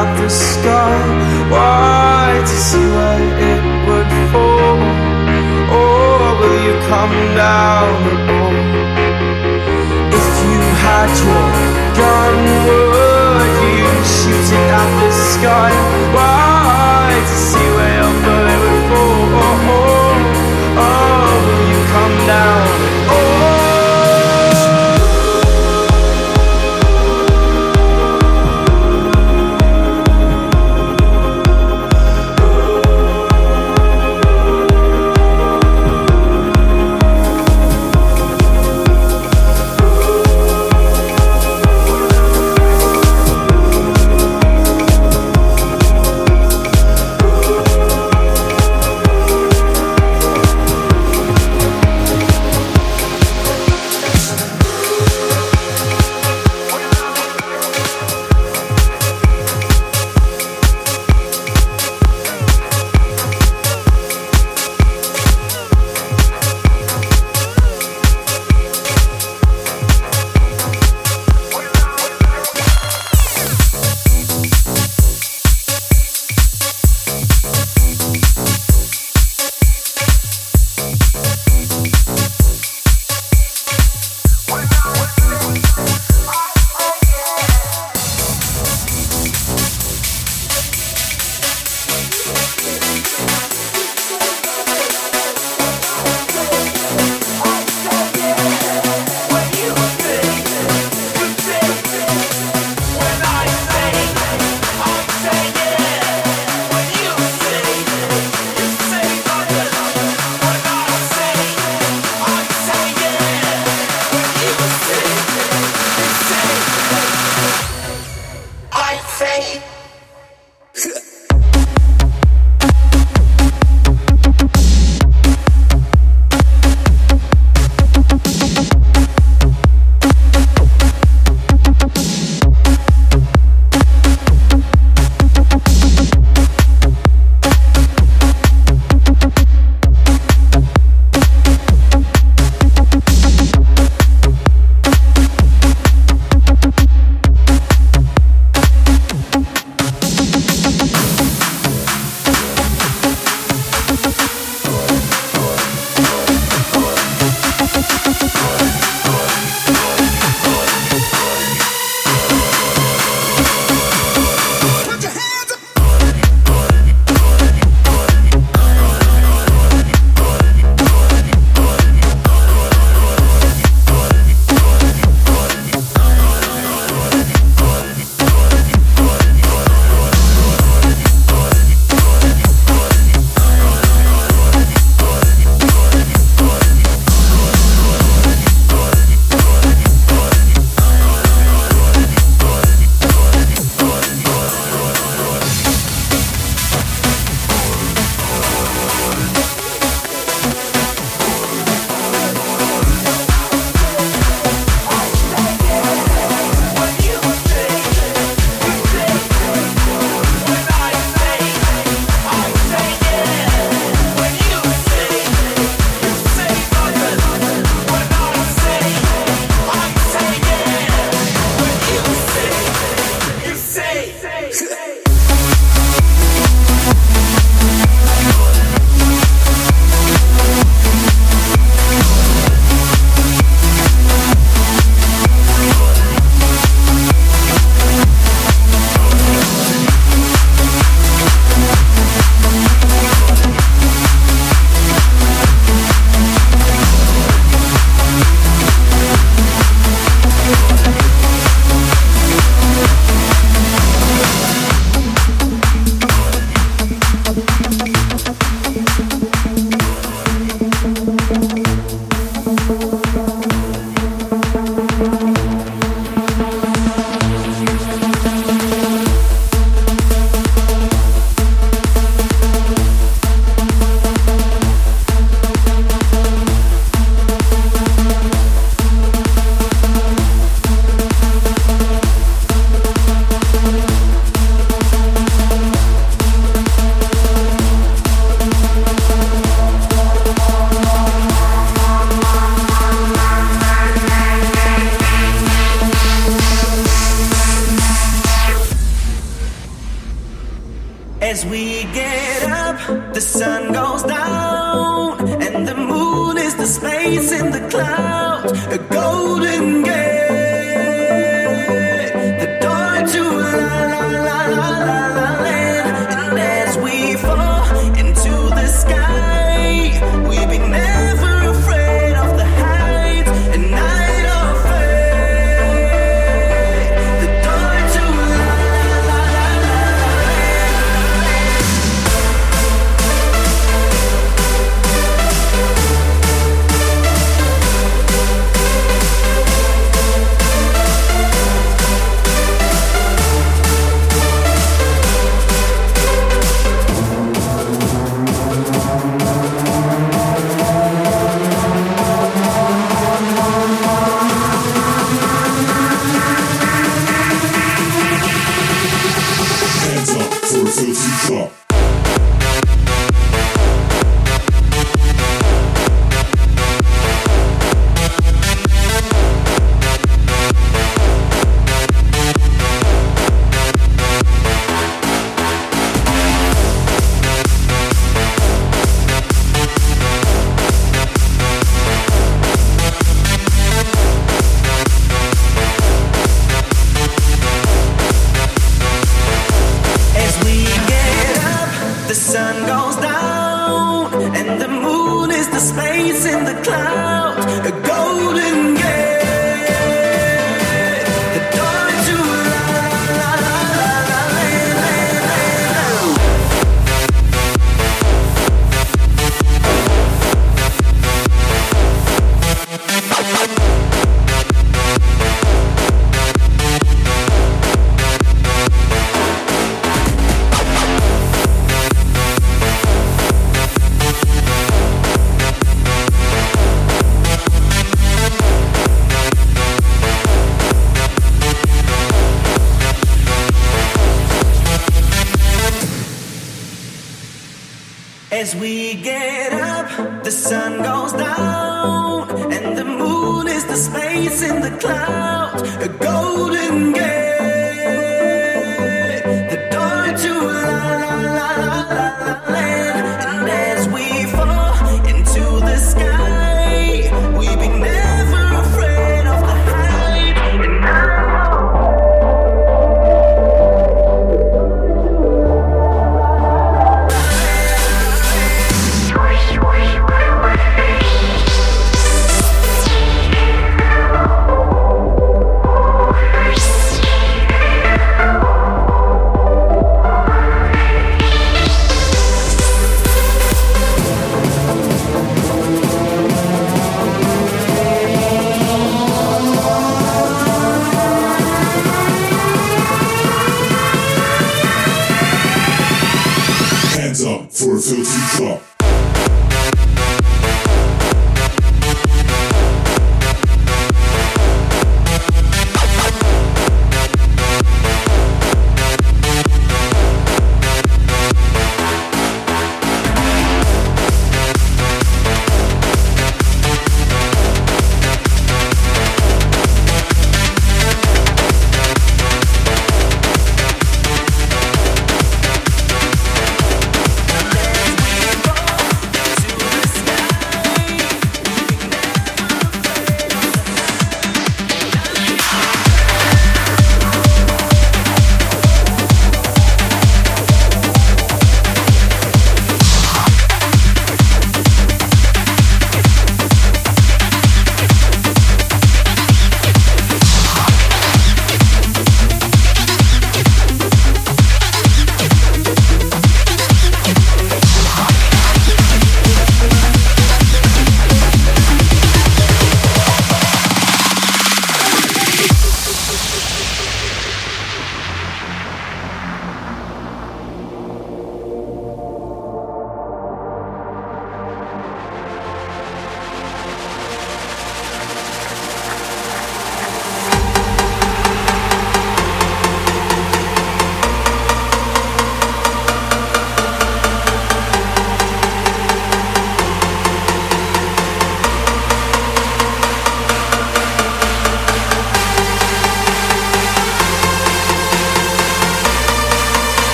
at the sky. Why to see where it would fall? Or will you come down at all? If you had your gun, would you shoot it at the sky?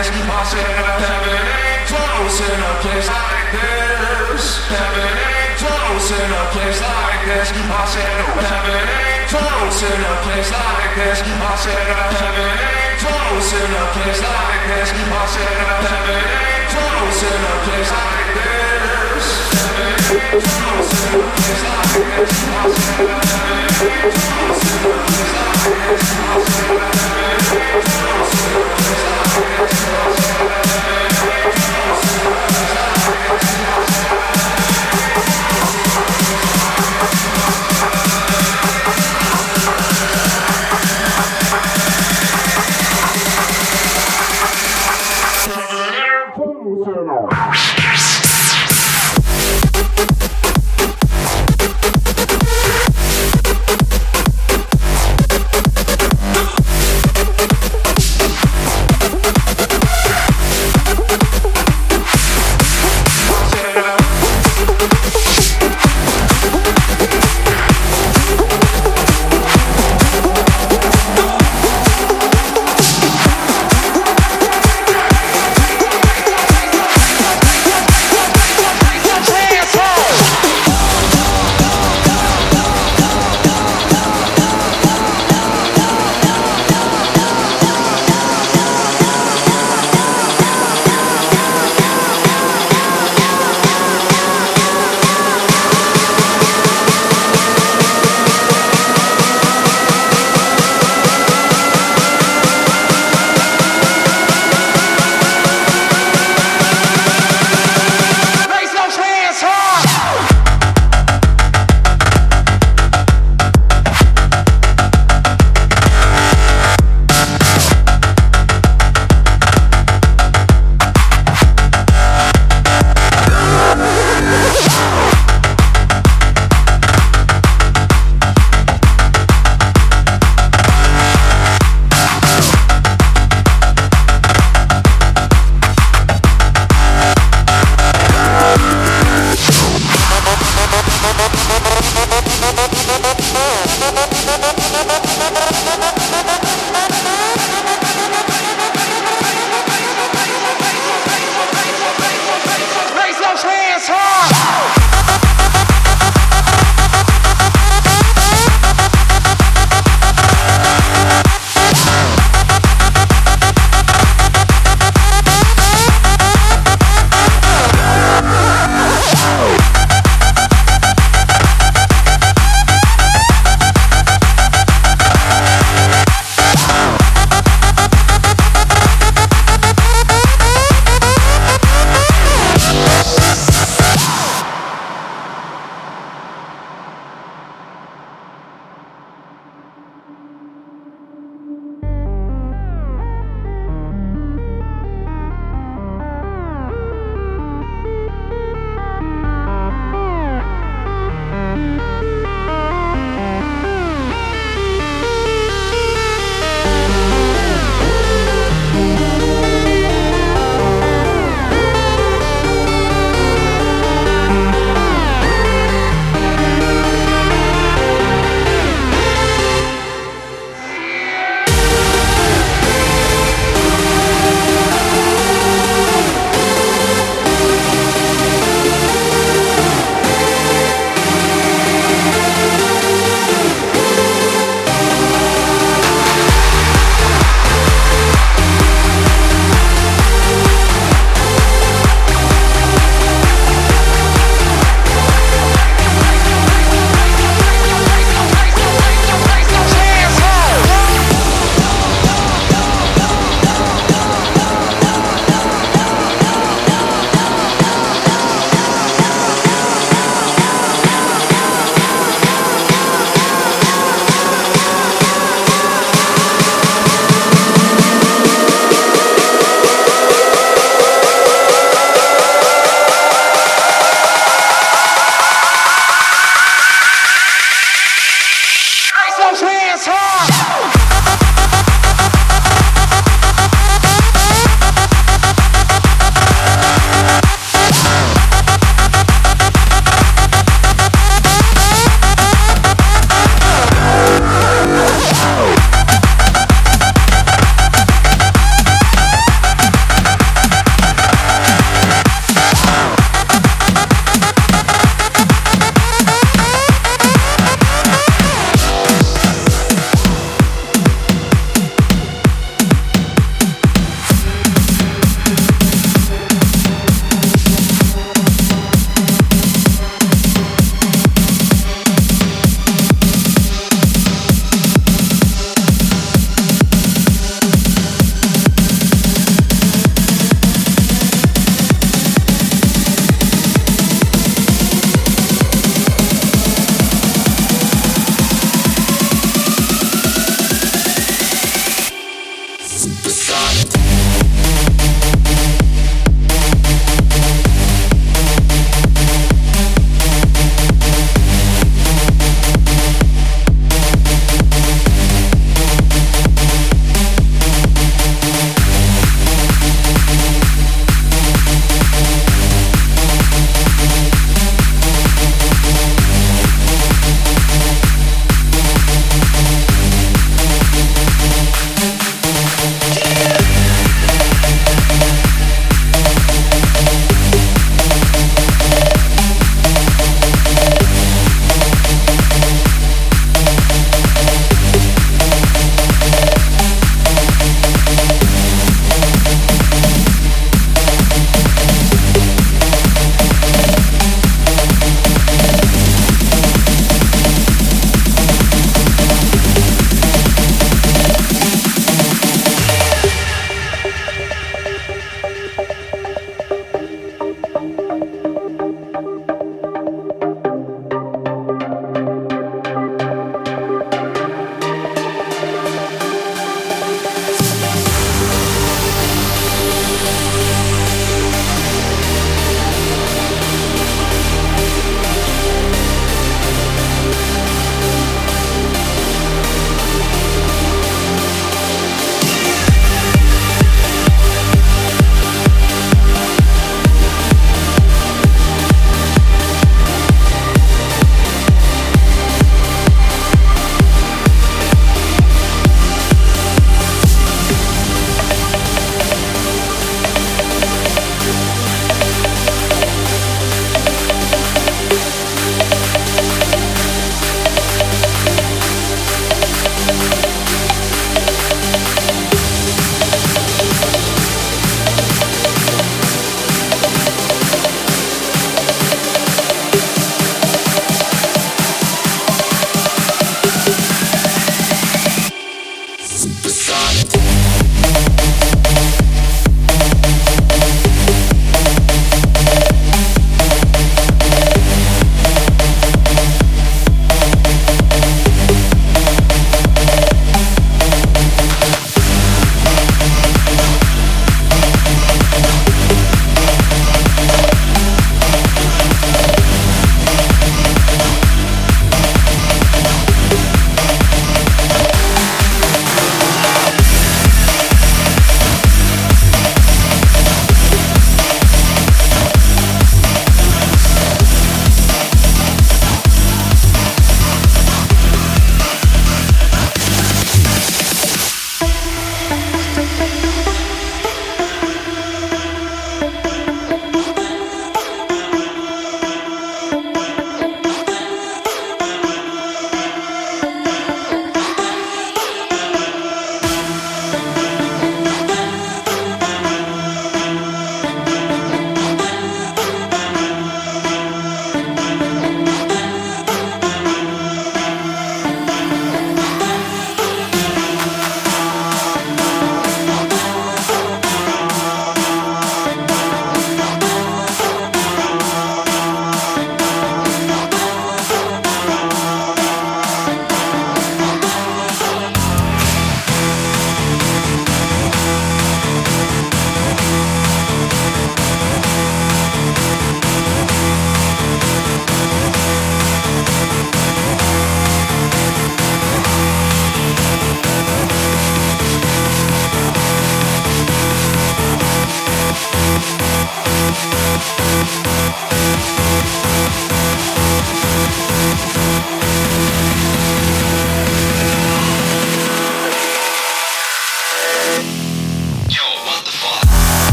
This. I said, ain't close in a place like this. Heaven ain't close in a place like this. I said, heaven ain't close in a place like this. I said, heaven ain't close in a place like this. I said, heaven ain't close in a place like this. Heaven ain't close in a place like this. I said, oh, heaven ain't close in a place like this. I said, oh, heaven ain't close in a place like this. I said, oh, heaven ain't close in a place like this.